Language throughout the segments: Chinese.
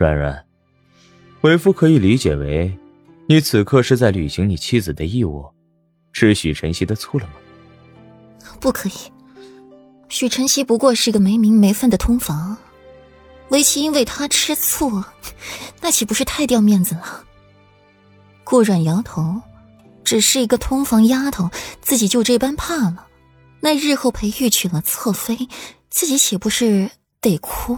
软软，为夫可以理解为，你此刻是在履行你妻子的义务，吃许晨曦的醋了吗？不可以，许晨曦不过是个没名没分的通房，为其因为他吃醋，那岂不是太掉面子了？顾软摇头，只是一个通房丫头，自己就这般怕了，那日后裴玉娶了侧妃，自己岂不是得哭？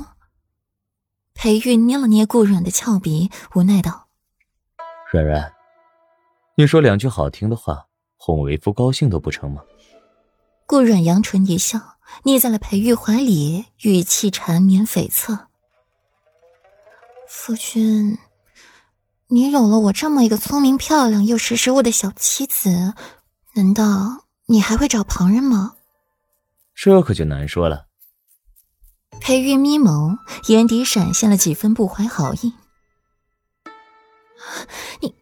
裴玉捏了捏顾软的俏鼻，无奈道：“软软，你说两句好听的话，哄为夫高兴都不成吗？”顾软扬唇一笑，腻在了裴玉怀里，语气缠绵悱恻：“夫君，你有了我这么一个聪明漂亮又识时务的小妻子，难道你还会找旁人吗？”这可就难说了。裴玉眯眸，眼底闪现了几分不怀好意。你，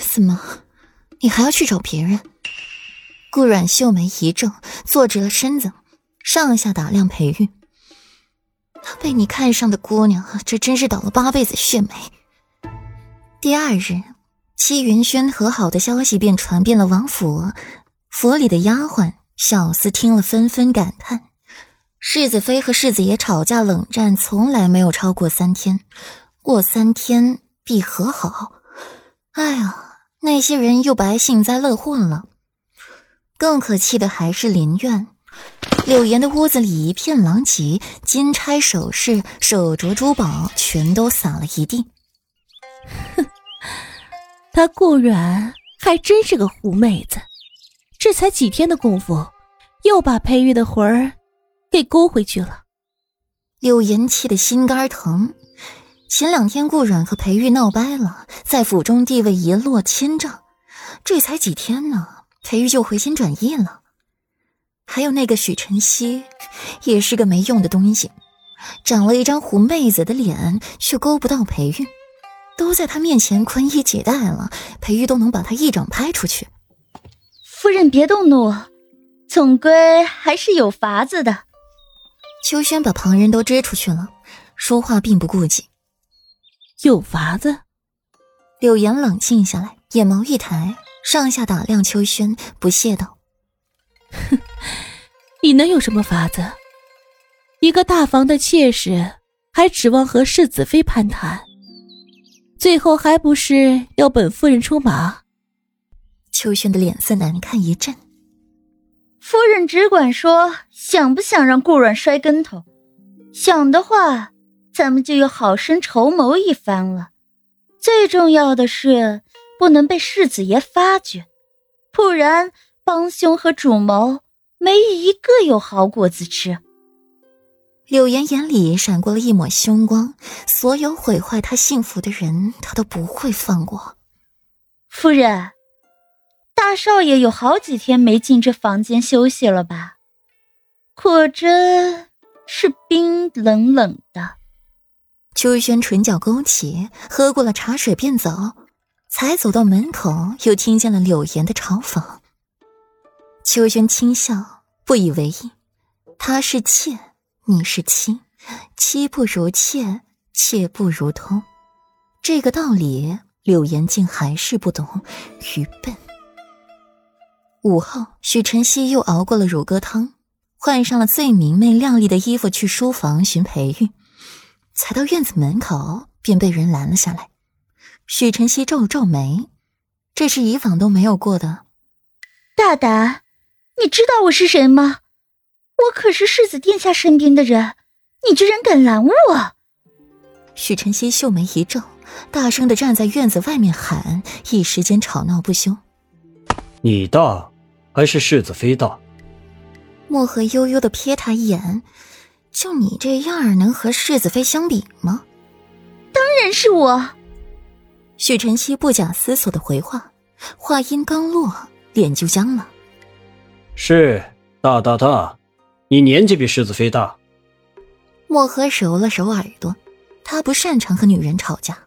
怎么，你还要去找别人？顾阮秀眉一皱，坐直了身子，上下打量裴玉。被你看上的姑娘，这真是倒了八辈子血霉。第二日，戚云轩和好的消息便传遍了王府，府里的丫鬟、小厮听了纷纷感叹。世子妃和世子爷吵架冷战，从来没有超过三天，过三天必和好。哎呀，那些人又白幸灾乐祸了。更可气的还是林苑，柳岩的屋子里一片狼藉，金钗首饰、手镯珠宝全都撒了一地。哼，他顾软还真是个狐妹子，这才几天的功夫，又把裴玉的魂儿。给勾回去了。柳岩气得心肝疼。前两天顾阮和裴玉闹掰了，在府中地位一落千丈。这才几天呢，裴玉就回心转意了。还有那个许晨曦，也是个没用的东西，长了一张狐妹子的脸，却勾不到裴玉。都在他面前宽衣解带了，裴玉都能把他一掌拍出去。夫人别动怒，总归还是有法子的。秋轩把旁人都支出去了，说话并不顾忌。有法子？柳岩冷静下来，眼眸一抬，上下打量秋轩，不屑道：“哼，你能有什么法子？一个大房的妾室，还指望和世子妃攀谈？最后还不是要本夫人出马？”秋轩的脸色难看一阵。夫人只管说，想不想让顾阮摔跟头？想的话，咱们就要好生筹谋一番了。最重要的是，不能被世子爷发觉，不然帮凶和主谋没一个有好果子吃。柳岩眼里闪过了一抹凶光，所有毁坏她幸福的人，她都不会放过。夫人。大少爷有好几天没进这房间休息了吧？果真是冰冷冷的。秋轩唇角勾起，喝过了茶水便走，才走到门口，又听见了柳岩的嘲讽。秋轩轻笑，不以为意。他是妾，你是妻，妻不如妾，妾不如偷。这个道理，柳岩竟还是不懂，愚笨。午后，许晨曦又熬过了乳鸽汤，换上了最明媚亮丽的衣服去书房寻裴玉。才到院子门口，便被人拦了下来。许晨曦皱了皱眉，这是以往都没有过的。大胆，你知道我是谁吗？我可是世子殿下身边的人，你居然敢拦我！许晨曦秀眉一皱，大声的站在院子外面喊，一时间吵闹不休。你大，还是世子妃大？墨荷悠悠的瞥他一眼，就你这样，能和世子妃相比吗？当然是我。许晨曦不假思索的回话，话音刚落，脸就僵了。是大大大，你年纪比世子妃大。墨荷揉了揉耳朵，他不擅长和女人吵架。